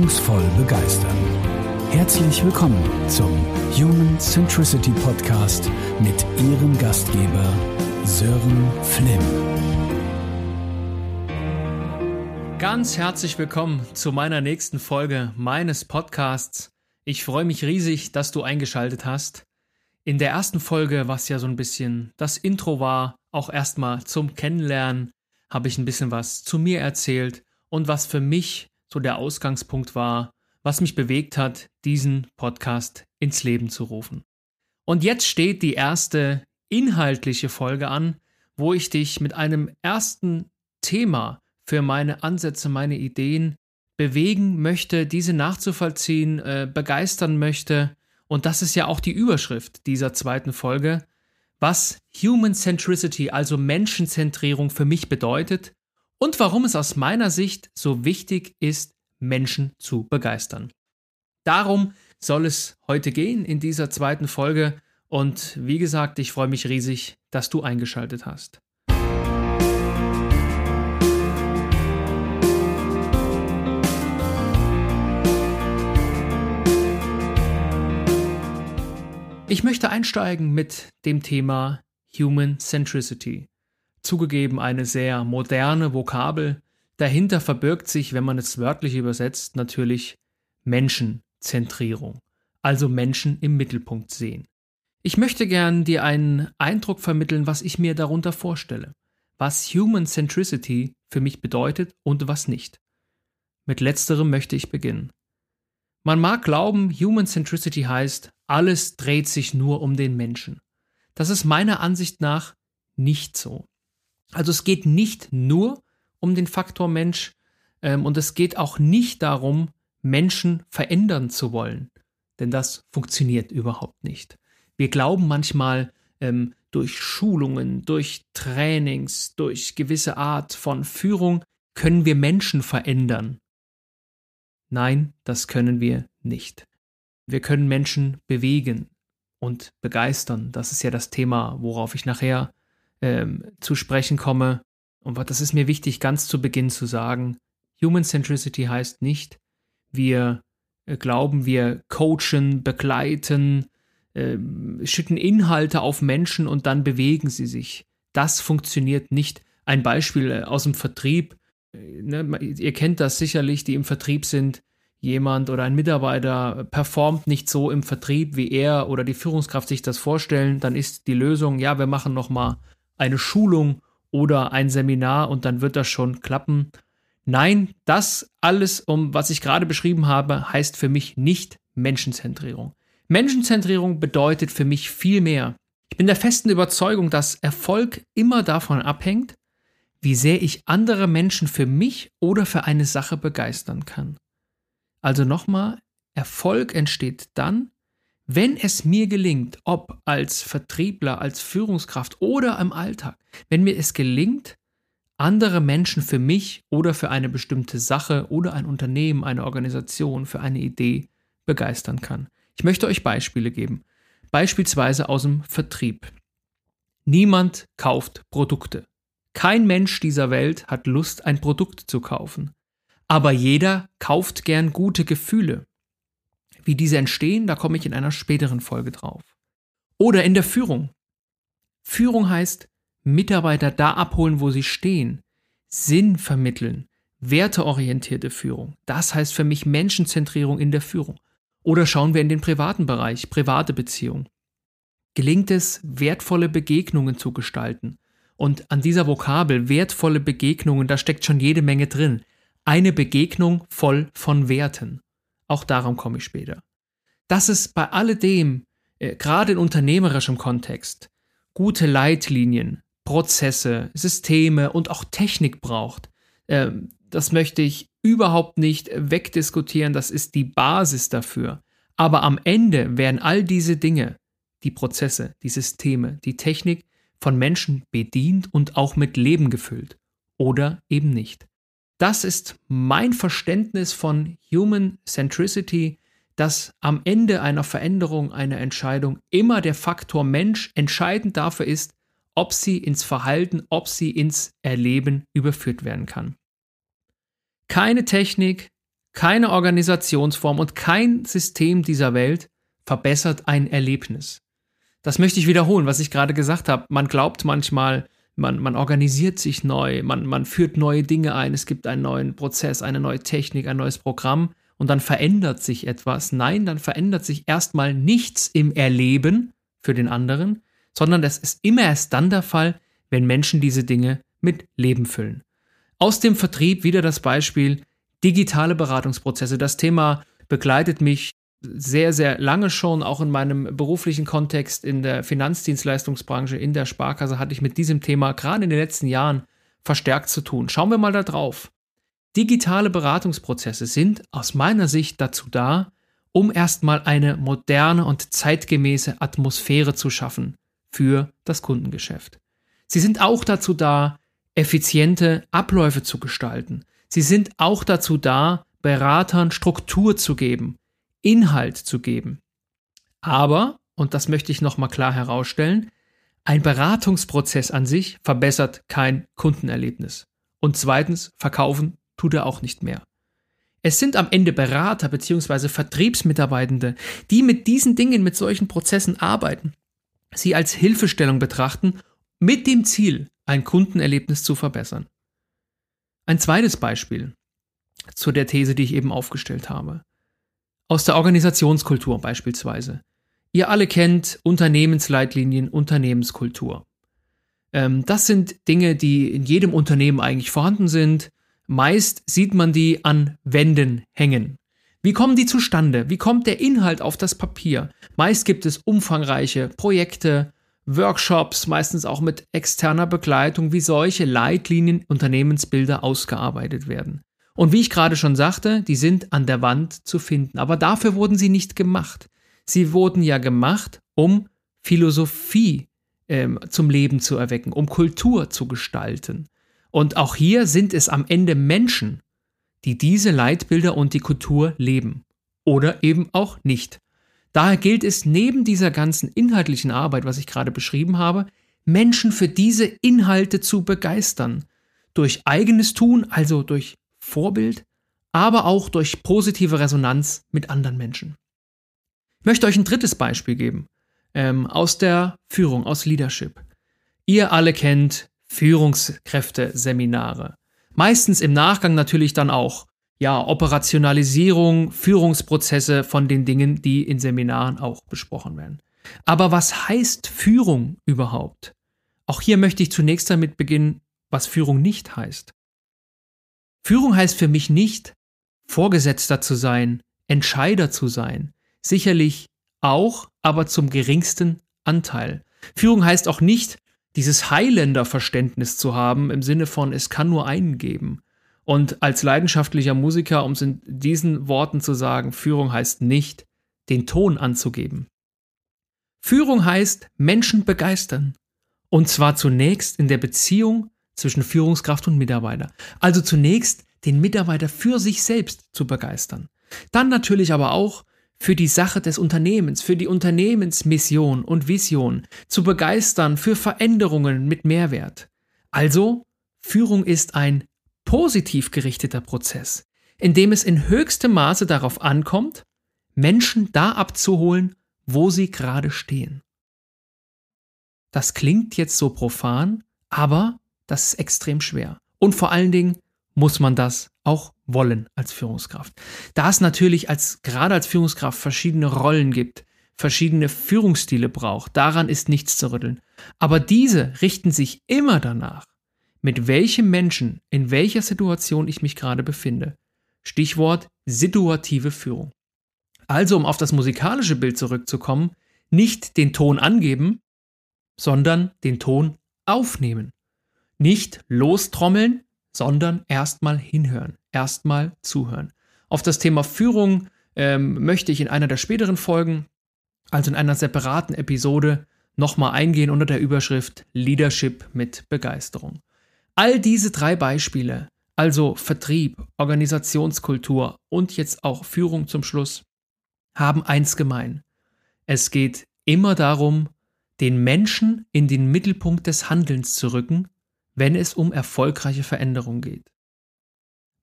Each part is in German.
Wirkungsvoll begeistern. Herzlich willkommen zum Human Centricity Podcast mit Ihrem Gastgeber Sören Flimm. Ganz herzlich willkommen zu meiner nächsten Folge meines Podcasts. Ich freue mich riesig, dass du eingeschaltet hast. In der ersten Folge, was ja so ein bisschen das Intro war, auch erstmal zum Kennenlernen, habe ich ein bisschen was zu mir erzählt und was für mich so der Ausgangspunkt war, was mich bewegt hat, diesen Podcast ins Leben zu rufen. Und jetzt steht die erste inhaltliche Folge an, wo ich dich mit einem ersten Thema für meine Ansätze, meine Ideen bewegen möchte, diese nachzuvollziehen, äh, begeistern möchte und das ist ja auch die Überschrift dieser zweiten Folge, was Human Centricity, also Menschenzentrierung für mich bedeutet und warum es aus meiner Sicht so wichtig ist, Menschen zu begeistern. Darum soll es heute gehen in dieser zweiten Folge und wie gesagt, ich freue mich riesig, dass du eingeschaltet hast. Ich möchte einsteigen mit dem Thema Human Centricity. Zugegeben eine sehr moderne Vokabel. Dahinter verbirgt sich, wenn man es wörtlich übersetzt, natürlich Menschenzentrierung, also Menschen im Mittelpunkt sehen. Ich möchte gern dir einen Eindruck vermitteln, was ich mir darunter vorstelle, was Human Centricity für mich bedeutet und was nicht. Mit letzterem möchte ich beginnen. Man mag glauben, Human Centricity heißt, alles dreht sich nur um den Menschen. Das ist meiner Ansicht nach nicht so. Also es geht nicht nur um den Faktor Mensch ähm, und es geht auch nicht darum, Menschen verändern zu wollen. Denn das funktioniert überhaupt nicht. Wir glauben manchmal, ähm, durch Schulungen, durch Trainings, durch gewisse Art von Führung können wir Menschen verändern. Nein, das können wir nicht. Wir können Menschen bewegen und begeistern. Das ist ja das Thema, worauf ich nachher ähm, zu sprechen komme. Und das ist mir wichtig, ganz zu Beginn zu sagen. Human Centricity heißt nicht, wir äh, glauben, wir coachen, begleiten, äh, schicken Inhalte auf Menschen und dann bewegen sie sich. Das funktioniert nicht. Ein Beispiel äh, aus dem Vertrieb ne, ihr kennt das sicherlich, die im Vertrieb sind, jemand oder ein Mitarbeiter performt nicht so im Vertrieb, wie er oder die Führungskraft sich das vorstellen, dann ist die Lösung, ja, wir machen nochmal eine Schulung oder ein Seminar und dann wird das schon klappen. Nein, das alles, um was ich gerade beschrieben habe, heißt für mich nicht Menschenzentrierung. Menschenzentrierung bedeutet für mich viel mehr. Ich bin der festen Überzeugung, dass Erfolg immer davon abhängt, wie sehr ich andere Menschen für mich oder für eine Sache begeistern kann. Also nochmal, Erfolg entsteht dann, wenn es mir gelingt, ob als Vertriebler, als Führungskraft oder im Alltag, wenn mir es gelingt, andere Menschen für mich oder für eine bestimmte Sache oder ein Unternehmen, eine Organisation, für eine Idee begeistern kann. Ich möchte euch Beispiele geben. Beispielsweise aus dem Vertrieb. Niemand kauft Produkte. Kein Mensch dieser Welt hat Lust, ein Produkt zu kaufen. Aber jeder kauft gern gute Gefühle. Wie diese entstehen, da komme ich in einer späteren Folge drauf. Oder in der Führung. Führung heißt, Mitarbeiter da abholen, wo sie stehen, Sinn vermitteln, werteorientierte Führung. Das heißt für mich Menschenzentrierung in der Führung. Oder schauen wir in den privaten Bereich, private Beziehungen. Gelingt es, wertvolle Begegnungen zu gestalten, und an dieser Vokabel wertvolle Begegnungen, da steckt schon jede Menge drin. Eine Begegnung voll von Werten. Auch darum komme ich später. Dass es bei alledem, äh, gerade in unternehmerischem Kontext, gute Leitlinien, Prozesse, Systeme und auch Technik braucht, äh, das möchte ich überhaupt nicht wegdiskutieren, das ist die Basis dafür. Aber am Ende werden all diese Dinge, die Prozesse, die Systeme, die Technik, von Menschen bedient und auch mit Leben gefüllt oder eben nicht. Das ist mein Verständnis von Human Centricity, dass am Ende einer Veränderung, einer Entscheidung immer der Faktor Mensch entscheidend dafür ist, ob sie ins Verhalten, ob sie ins Erleben überführt werden kann. Keine Technik, keine Organisationsform und kein System dieser Welt verbessert ein Erlebnis. Das möchte ich wiederholen, was ich gerade gesagt habe. Man glaubt manchmal, man, man organisiert sich neu, man, man führt neue Dinge ein, es gibt einen neuen Prozess, eine neue Technik, ein neues Programm und dann verändert sich etwas. Nein, dann verändert sich erstmal nichts im Erleben für den anderen, sondern das ist immer erst dann der Fall, wenn Menschen diese Dinge mit Leben füllen. Aus dem Vertrieb wieder das Beispiel digitale Beratungsprozesse. Das Thema begleitet mich sehr, sehr lange schon, auch in meinem beruflichen Kontext in der Finanzdienstleistungsbranche, in der Sparkasse, hatte ich mit diesem Thema gerade in den letzten Jahren verstärkt zu tun. Schauen wir mal da drauf. Digitale Beratungsprozesse sind aus meiner Sicht dazu da, um erstmal eine moderne und zeitgemäße Atmosphäre zu schaffen für das Kundengeschäft. Sie sind auch dazu da, effiziente Abläufe zu gestalten. Sie sind auch dazu da, Beratern Struktur zu geben, Inhalt zu geben. Aber, und das möchte ich nochmal klar herausstellen, ein Beratungsprozess an sich verbessert kein Kundenerlebnis. Und zweitens, verkaufen tut er auch nicht mehr. Es sind am Ende Berater bzw. Vertriebsmitarbeitende, die mit diesen Dingen, mit solchen Prozessen arbeiten, sie als Hilfestellung betrachten, mit dem Ziel, ein Kundenerlebnis zu verbessern. Ein zweites Beispiel zu der These, die ich eben aufgestellt habe. Aus der Organisationskultur beispielsweise. Ihr alle kennt Unternehmensleitlinien, Unternehmenskultur. Ähm, das sind Dinge, die in jedem Unternehmen eigentlich vorhanden sind. Meist sieht man die an Wänden hängen. Wie kommen die zustande? Wie kommt der Inhalt auf das Papier? Meist gibt es umfangreiche Projekte, Workshops, meistens auch mit externer Begleitung, wie solche Leitlinien, Unternehmensbilder ausgearbeitet werden. Und wie ich gerade schon sagte, die sind an der Wand zu finden. Aber dafür wurden sie nicht gemacht. Sie wurden ja gemacht, um Philosophie ähm, zum Leben zu erwecken, um Kultur zu gestalten. Und auch hier sind es am Ende Menschen, die diese Leitbilder und die Kultur leben. Oder eben auch nicht. Daher gilt es neben dieser ganzen inhaltlichen Arbeit, was ich gerade beschrieben habe, Menschen für diese Inhalte zu begeistern. Durch eigenes Tun, also durch Vorbild, aber auch durch positive Resonanz mit anderen Menschen. Ich möchte euch ein drittes Beispiel geben ähm, aus der Führung, aus Leadership. Ihr alle kennt Führungskräfteseminare. Meistens im Nachgang natürlich dann auch ja, Operationalisierung, Führungsprozesse von den Dingen, die in Seminaren auch besprochen werden. Aber was heißt Führung überhaupt? Auch hier möchte ich zunächst damit beginnen, was Führung nicht heißt. Führung heißt für mich nicht, Vorgesetzter zu sein, Entscheider zu sein. Sicherlich auch, aber zum geringsten Anteil. Führung heißt auch nicht, dieses Highlander-Verständnis zu haben, im Sinne von, es kann nur einen geben. Und als leidenschaftlicher Musiker, um es in diesen Worten zu sagen, Führung heißt nicht, den Ton anzugeben. Führung heißt Menschen begeistern. Und zwar zunächst in der Beziehung zwischen Führungskraft und Mitarbeiter. Also zunächst den Mitarbeiter für sich selbst zu begeistern. Dann natürlich aber auch für die Sache des Unternehmens, für die Unternehmensmission und Vision zu begeistern, für Veränderungen mit Mehrwert. Also, Führung ist ein positiv gerichteter Prozess, in dem es in höchstem Maße darauf ankommt, Menschen da abzuholen, wo sie gerade stehen. Das klingt jetzt so profan, aber das ist extrem schwer. Und vor allen Dingen muss man das auch wollen als Führungskraft. Da es natürlich als, gerade als Führungskraft verschiedene Rollen gibt, verschiedene Führungsstile braucht, daran ist nichts zu rütteln. Aber diese richten sich immer danach, mit welchem Menschen, in welcher Situation ich mich gerade befinde. Stichwort situative Führung. Also, um auf das musikalische Bild zurückzukommen, nicht den Ton angeben, sondern den Ton aufnehmen. Nicht lostrommeln, sondern erstmal hinhören, erstmal zuhören. Auf das Thema Führung ähm, möchte ich in einer der späteren Folgen, also in einer separaten Episode, nochmal eingehen unter der Überschrift Leadership mit Begeisterung. All diese drei Beispiele, also Vertrieb, Organisationskultur und jetzt auch Führung zum Schluss, haben eins gemein. Es geht immer darum, den Menschen in den Mittelpunkt des Handelns zu rücken wenn es um erfolgreiche Veränderung geht.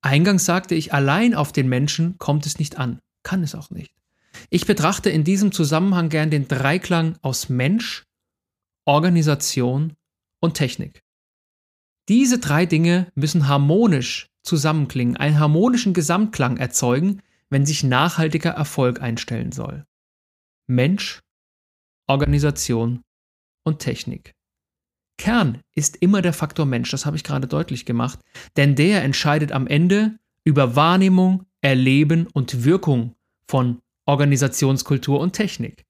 Eingangs sagte ich, allein auf den Menschen kommt es nicht an, kann es auch nicht. Ich betrachte in diesem Zusammenhang gern den Dreiklang aus Mensch, Organisation und Technik. Diese drei Dinge müssen harmonisch zusammenklingen, einen harmonischen Gesamtklang erzeugen, wenn sich nachhaltiger Erfolg einstellen soll. Mensch, Organisation und Technik. Kern ist immer der Faktor Mensch, das habe ich gerade deutlich gemacht, denn der entscheidet am Ende über Wahrnehmung, Erleben und Wirkung von Organisationskultur und Technik.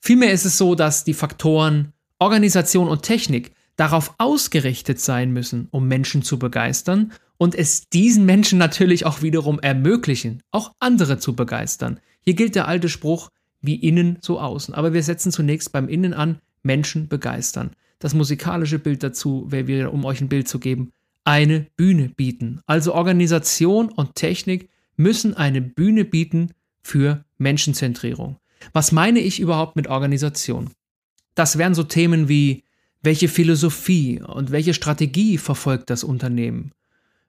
Vielmehr ist es so, dass die Faktoren Organisation und Technik darauf ausgerichtet sein müssen, um Menschen zu begeistern und es diesen Menschen natürlich auch wiederum ermöglichen, auch andere zu begeistern. Hier gilt der alte Spruch, wie innen, so außen. Aber wir setzen zunächst beim Innen an, Menschen begeistern. Das musikalische Bild dazu wäre wieder, um euch ein Bild zu geben, eine Bühne bieten. Also Organisation und Technik müssen eine Bühne bieten für Menschenzentrierung. Was meine ich überhaupt mit Organisation? Das wären so Themen wie, welche Philosophie und welche Strategie verfolgt das Unternehmen?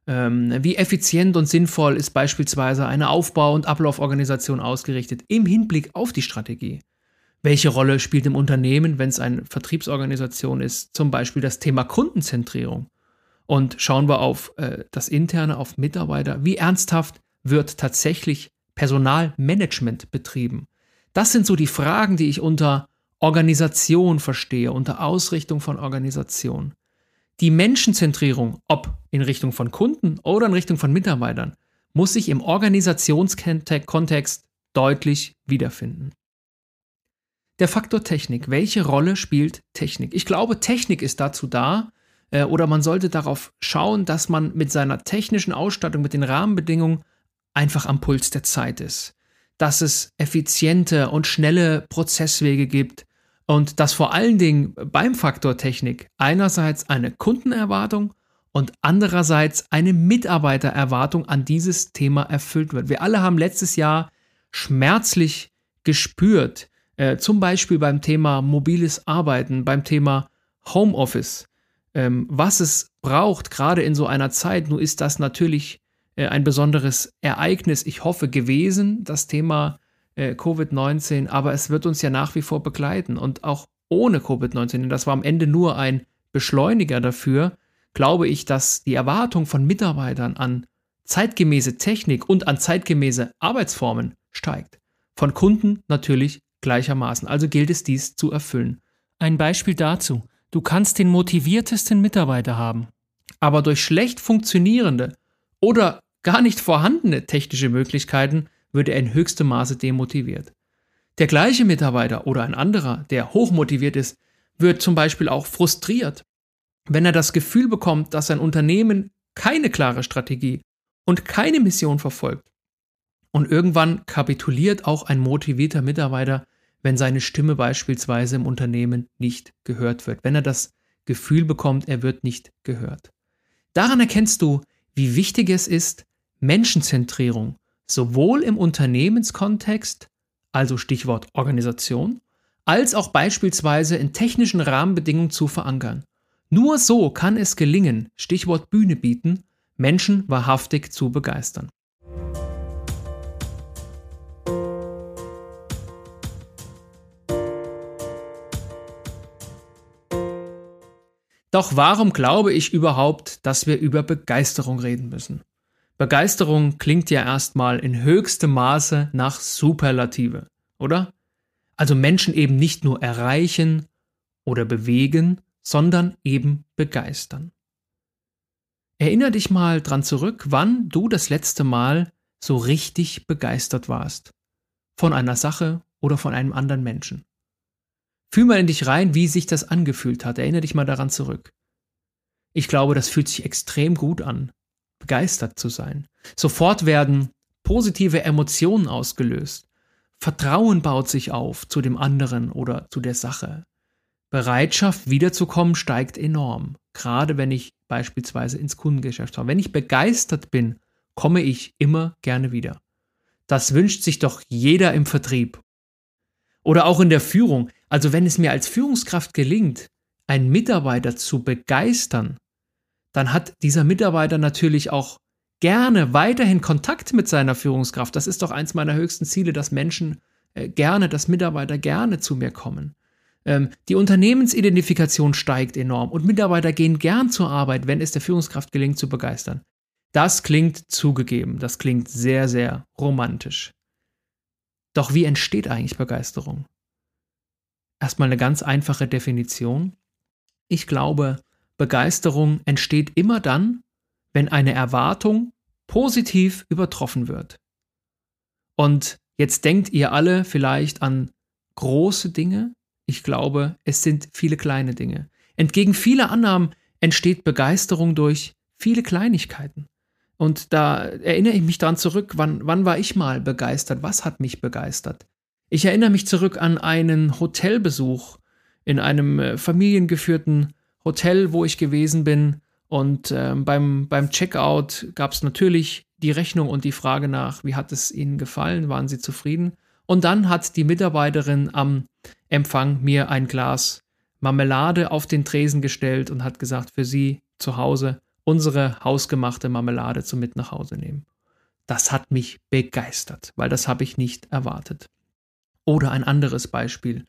Ähm, wie effizient und sinnvoll ist beispielsweise eine Aufbau- und Ablauforganisation ausgerichtet im Hinblick auf die Strategie? Welche Rolle spielt im Unternehmen, wenn es eine Vertriebsorganisation ist, zum Beispiel das Thema Kundenzentrierung? Und schauen wir auf äh, das Interne, auf Mitarbeiter. Wie ernsthaft wird tatsächlich Personalmanagement betrieben? Das sind so die Fragen, die ich unter Organisation verstehe, unter Ausrichtung von Organisation. Die Menschenzentrierung, ob in Richtung von Kunden oder in Richtung von Mitarbeitern, muss sich im Organisationskontext deutlich wiederfinden. Der Faktor Technik. Welche Rolle spielt Technik? Ich glaube, Technik ist dazu da, äh, oder man sollte darauf schauen, dass man mit seiner technischen Ausstattung, mit den Rahmenbedingungen einfach am Puls der Zeit ist. Dass es effiziente und schnelle Prozesswege gibt, und dass vor allen Dingen beim Faktor Technik einerseits eine Kundenerwartung und andererseits eine Mitarbeitererwartung an dieses Thema erfüllt wird. Wir alle haben letztes Jahr schmerzlich gespürt, äh, zum Beispiel beim Thema mobiles Arbeiten, beim Thema Homeoffice, ähm, was es braucht, gerade in so einer Zeit. Nun ist das natürlich äh, ein besonderes Ereignis, ich hoffe, gewesen, das Thema äh, Covid-19, aber es wird uns ja nach wie vor begleiten und auch ohne Covid-19, denn das war am Ende nur ein Beschleuniger dafür, glaube ich, dass die Erwartung von Mitarbeitern an zeitgemäße Technik und an zeitgemäße Arbeitsformen steigt. Von Kunden natürlich gleichermaßen. Also gilt es dies zu erfüllen. Ein Beispiel dazu. Du kannst den motiviertesten Mitarbeiter haben. Aber durch schlecht funktionierende oder gar nicht vorhandene technische Möglichkeiten würde er in höchstem Maße demotiviert. Der gleiche Mitarbeiter oder ein anderer, der hochmotiviert ist, wird zum Beispiel auch frustriert, wenn er das Gefühl bekommt, dass sein Unternehmen keine klare Strategie und keine Mission verfolgt. Und irgendwann kapituliert auch ein motivierter Mitarbeiter, wenn seine Stimme beispielsweise im Unternehmen nicht gehört wird, wenn er das Gefühl bekommt, er wird nicht gehört. Daran erkennst du, wie wichtig es ist, Menschenzentrierung sowohl im Unternehmenskontext, also Stichwort Organisation, als auch beispielsweise in technischen Rahmenbedingungen zu verankern. Nur so kann es gelingen, Stichwort Bühne bieten, Menschen wahrhaftig zu begeistern. Doch warum glaube ich überhaupt, dass wir über Begeisterung reden müssen? Begeisterung klingt ja erstmal in höchstem Maße nach Superlative, oder? Also Menschen eben nicht nur erreichen oder bewegen, sondern eben begeistern. Erinner dich mal dran zurück, wann du das letzte Mal so richtig begeistert warst. Von einer Sache oder von einem anderen Menschen. Fühl mal in dich rein, wie sich das angefühlt hat. Erinner dich mal daran zurück. Ich glaube, das fühlt sich extrem gut an, begeistert zu sein. Sofort werden positive Emotionen ausgelöst. Vertrauen baut sich auf zu dem anderen oder zu der Sache. Bereitschaft wiederzukommen steigt enorm, gerade wenn ich beispielsweise ins Kundengeschäft fahre. Wenn ich begeistert bin, komme ich immer gerne wieder. Das wünscht sich doch jeder im Vertrieb. Oder auch in der Führung. Also wenn es mir als Führungskraft gelingt, einen Mitarbeiter zu begeistern, dann hat dieser Mitarbeiter natürlich auch gerne weiterhin Kontakt mit seiner Führungskraft. Das ist doch eins meiner höchsten Ziele, dass Menschen äh, gerne, dass Mitarbeiter gerne zu mir kommen. Ähm, die Unternehmensidentifikation steigt enorm und Mitarbeiter gehen gern zur Arbeit, wenn es der Führungskraft gelingt, zu begeistern. Das klingt zugegeben, das klingt sehr, sehr romantisch. Doch wie entsteht eigentlich Begeisterung? Erstmal eine ganz einfache Definition. Ich glaube, Begeisterung entsteht immer dann, wenn eine Erwartung positiv übertroffen wird. Und jetzt denkt ihr alle vielleicht an große Dinge. Ich glaube, es sind viele kleine Dinge. Entgegen vieler Annahmen entsteht Begeisterung durch viele Kleinigkeiten. Und da erinnere ich mich dran zurück, wann, wann war ich mal begeistert? Was hat mich begeistert? Ich erinnere mich zurück an einen Hotelbesuch in einem äh, familiengeführten Hotel, wo ich gewesen bin. Und äh, beim, beim Checkout gab es natürlich die Rechnung und die Frage nach, wie hat es Ihnen gefallen? Waren Sie zufrieden? Und dann hat die Mitarbeiterin am Empfang mir ein Glas Marmelade auf den Tresen gestellt und hat gesagt, für Sie zu Hause unsere hausgemachte Marmelade zum Mit nach Hause nehmen. Das hat mich begeistert, weil das habe ich nicht erwartet. Oder ein anderes Beispiel.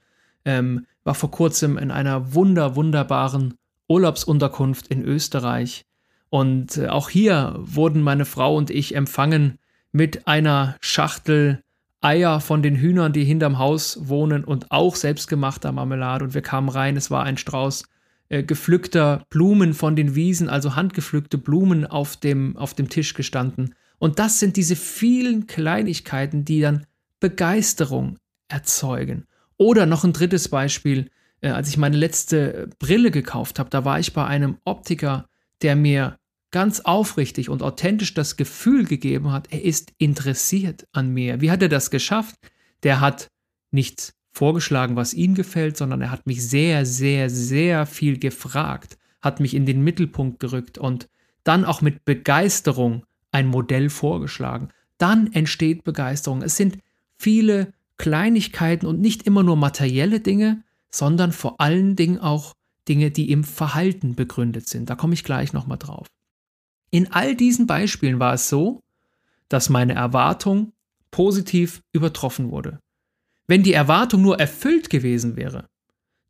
Ähm, war vor kurzem in einer wunder, wunderbaren Urlaubsunterkunft in Österreich. Und äh, auch hier wurden meine Frau und ich empfangen mit einer Schachtel Eier von den Hühnern, die hinterm Haus wohnen und auch selbstgemachter Marmelade. Und wir kamen rein, es war ein Strauß äh, gepflückter Blumen von den Wiesen, also handgepflückte Blumen auf dem, auf dem Tisch gestanden. Und das sind diese vielen Kleinigkeiten, die dann Begeisterung erzeugen. Oder noch ein drittes Beispiel, äh, als ich meine letzte Brille gekauft habe, da war ich bei einem Optiker, der mir ganz aufrichtig und authentisch das Gefühl gegeben hat, er ist interessiert an mir. Wie hat er das geschafft? Der hat nichts vorgeschlagen, was ihm gefällt, sondern er hat mich sehr, sehr, sehr viel gefragt, hat mich in den Mittelpunkt gerückt und dann auch mit Begeisterung ein Modell vorgeschlagen. Dann entsteht Begeisterung. Es sind viele Kleinigkeiten und nicht immer nur materielle Dinge, sondern vor allen Dingen auch Dinge, die im Verhalten begründet sind. Da komme ich gleich nochmal drauf. In all diesen Beispielen war es so, dass meine Erwartung positiv übertroffen wurde. Wenn die Erwartung nur erfüllt gewesen wäre,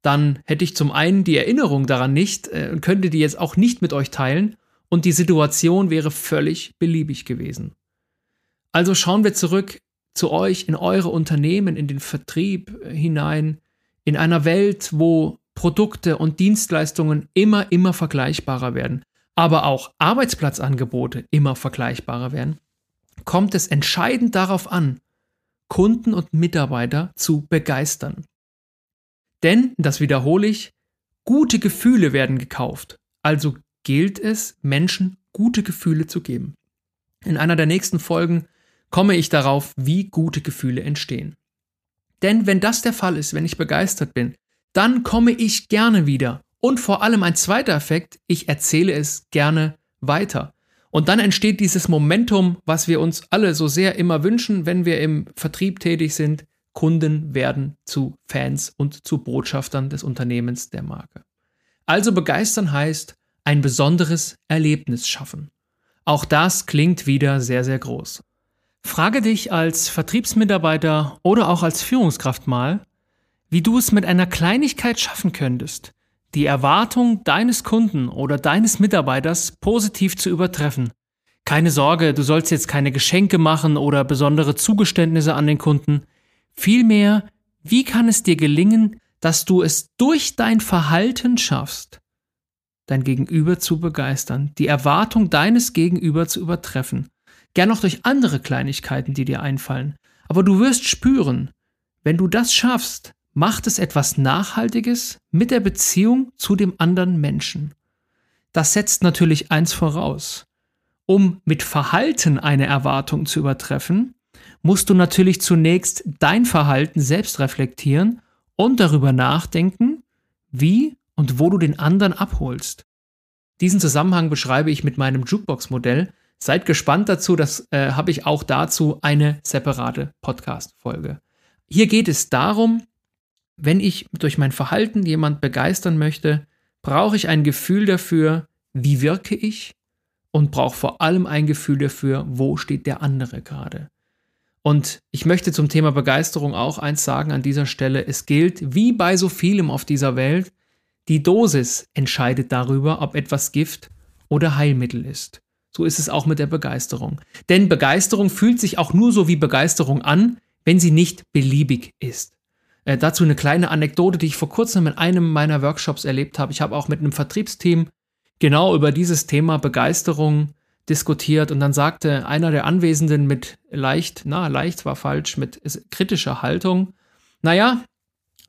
dann hätte ich zum einen die Erinnerung daran nicht äh, und könnte die jetzt auch nicht mit euch teilen und die Situation wäre völlig beliebig gewesen. Also schauen wir zurück zu euch in eure Unternehmen, in den Vertrieb hinein, in einer Welt, wo Produkte und Dienstleistungen immer, immer vergleichbarer werden, aber auch Arbeitsplatzangebote immer vergleichbarer werden, kommt es entscheidend darauf an, Kunden und Mitarbeiter zu begeistern. Denn, das wiederhole ich, gute Gefühle werden gekauft. Also gilt es, Menschen gute Gefühle zu geben. In einer der nächsten Folgen komme ich darauf, wie gute Gefühle entstehen. Denn wenn das der Fall ist, wenn ich begeistert bin, dann komme ich gerne wieder. Und vor allem ein zweiter Effekt, ich erzähle es gerne weiter. Und dann entsteht dieses Momentum, was wir uns alle so sehr immer wünschen, wenn wir im Vertrieb tätig sind. Kunden werden zu Fans und zu Botschaftern des Unternehmens der Marke. Also begeistern heißt ein besonderes Erlebnis schaffen. Auch das klingt wieder sehr, sehr groß. Frage dich als Vertriebsmitarbeiter oder auch als Führungskraft mal, wie du es mit einer Kleinigkeit schaffen könntest, die Erwartung deines Kunden oder deines Mitarbeiters positiv zu übertreffen. Keine Sorge, du sollst jetzt keine Geschenke machen oder besondere Zugeständnisse an den Kunden. Vielmehr, wie kann es dir gelingen, dass du es durch dein Verhalten schaffst, dein Gegenüber zu begeistern, die Erwartung deines Gegenüber zu übertreffen. Gern auch durch andere Kleinigkeiten, die dir einfallen. Aber du wirst spüren, wenn du das schaffst, macht es etwas Nachhaltiges mit der Beziehung zu dem anderen Menschen. Das setzt natürlich eins voraus. Um mit Verhalten eine Erwartung zu übertreffen, musst du natürlich zunächst dein Verhalten selbst reflektieren und darüber nachdenken, wie und wo du den anderen abholst. Diesen Zusammenhang beschreibe ich mit meinem Jukebox-Modell. Seid gespannt dazu, das äh, habe ich auch dazu eine separate Podcast-Folge. Hier geht es darum, wenn ich durch mein Verhalten jemand begeistern möchte, brauche ich ein Gefühl dafür, wie wirke ich und brauche vor allem ein Gefühl dafür, wo steht der andere gerade. Und ich möchte zum Thema Begeisterung auch eins sagen an dieser Stelle. Es gilt, wie bei so vielem auf dieser Welt, die Dosis entscheidet darüber, ob etwas Gift oder Heilmittel ist. So ist es auch mit der Begeisterung. Denn Begeisterung fühlt sich auch nur so wie Begeisterung an, wenn sie nicht beliebig ist. Äh, dazu eine kleine Anekdote, die ich vor kurzem in einem meiner Workshops erlebt habe. Ich habe auch mit einem Vertriebsteam genau über dieses Thema Begeisterung diskutiert und dann sagte einer der Anwesenden mit leicht, na, leicht war falsch, mit kritischer Haltung, naja,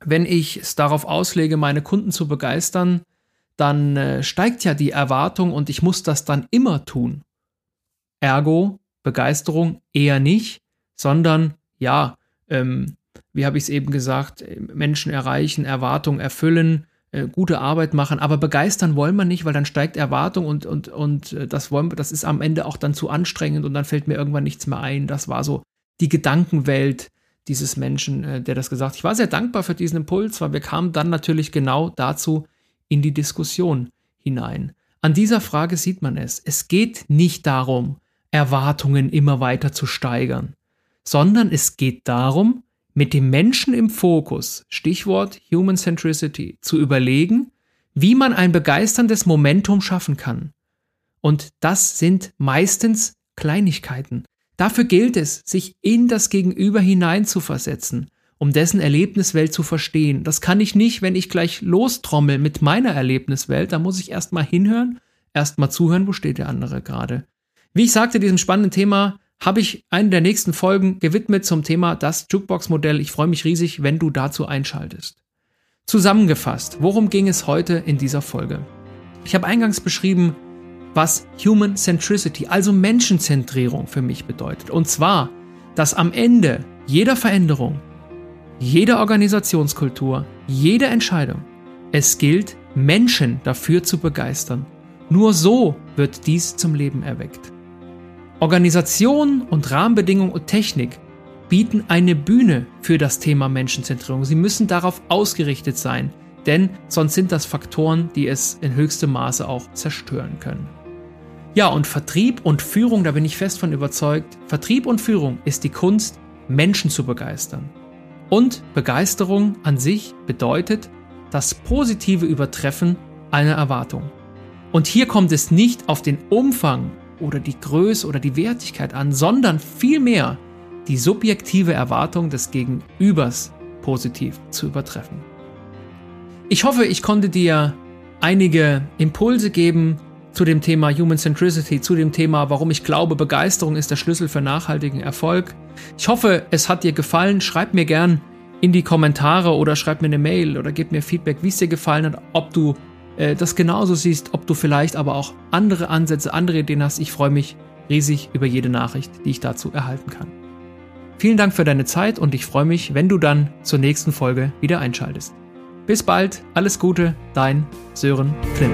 wenn ich es darauf auslege, meine Kunden zu begeistern, dann äh, steigt ja die Erwartung und ich muss das dann immer tun. Ergo, Begeisterung eher nicht, sondern ja, ähm, wie habe ich es eben gesagt, Menschen erreichen, Erwartungen erfüllen, äh, gute Arbeit machen, aber begeistern wollen wir nicht, weil dann steigt Erwartung und, und, und äh, das wollen wir, das ist am Ende auch dann zu anstrengend und dann fällt mir irgendwann nichts mehr ein. Das war so die Gedankenwelt dieses Menschen, äh, der das gesagt hat. Ich war sehr dankbar für diesen Impuls, weil wir kamen dann natürlich genau dazu in die Diskussion hinein. An dieser Frage sieht man es. Es geht nicht darum, Erwartungen immer weiter zu steigern, sondern es geht darum, mit dem Menschen im Fokus, Stichwort Human Centricity, zu überlegen, wie man ein begeisterndes Momentum schaffen kann. Und das sind meistens Kleinigkeiten. Dafür gilt es, sich in das Gegenüber hineinzuversetzen, um dessen Erlebniswelt zu verstehen. Das kann ich nicht, wenn ich gleich lostrommel mit meiner Erlebniswelt. Da muss ich erstmal hinhören, erstmal zuhören, wo steht der andere gerade. Wie ich sagte, diesem spannenden Thema habe ich eine der nächsten Folgen gewidmet zum Thema das Jukebox-Modell. Ich freue mich riesig, wenn du dazu einschaltest. Zusammengefasst, worum ging es heute in dieser Folge? Ich habe eingangs beschrieben, was Human Centricity, also Menschenzentrierung für mich bedeutet. Und zwar, dass am Ende jeder Veränderung, jeder Organisationskultur, jeder Entscheidung es gilt, Menschen dafür zu begeistern. Nur so wird dies zum Leben erweckt. Organisation und Rahmenbedingungen und Technik bieten eine Bühne für das Thema Menschenzentrierung. Sie müssen darauf ausgerichtet sein, denn sonst sind das Faktoren, die es in höchstem Maße auch zerstören können. Ja, und Vertrieb und Führung, da bin ich fest von überzeugt, Vertrieb und Führung ist die Kunst, Menschen zu begeistern. Und Begeisterung an sich bedeutet das positive Übertreffen einer Erwartung. Und hier kommt es nicht auf den Umfang oder die Größe oder die Wertigkeit an, sondern vielmehr die subjektive Erwartung des Gegenübers positiv zu übertreffen. Ich hoffe, ich konnte dir einige Impulse geben zu dem Thema Human Centricity, zu dem Thema, warum ich glaube, Begeisterung ist der Schlüssel für nachhaltigen Erfolg. Ich hoffe, es hat dir gefallen. Schreib mir gern in die Kommentare oder schreib mir eine Mail oder gib mir Feedback, wie es dir gefallen hat, ob du äh, das genauso siehst, ob du vielleicht aber auch andere Ansätze, andere Ideen hast. Ich freue mich riesig über jede Nachricht, die ich dazu erhalten kann. Vielen Dank für deine Zeit und ich freue mich, wenn du dann zur nächsten Folge wieder einschaltest. Bis bald, alles Gute, dein Sören Flimm.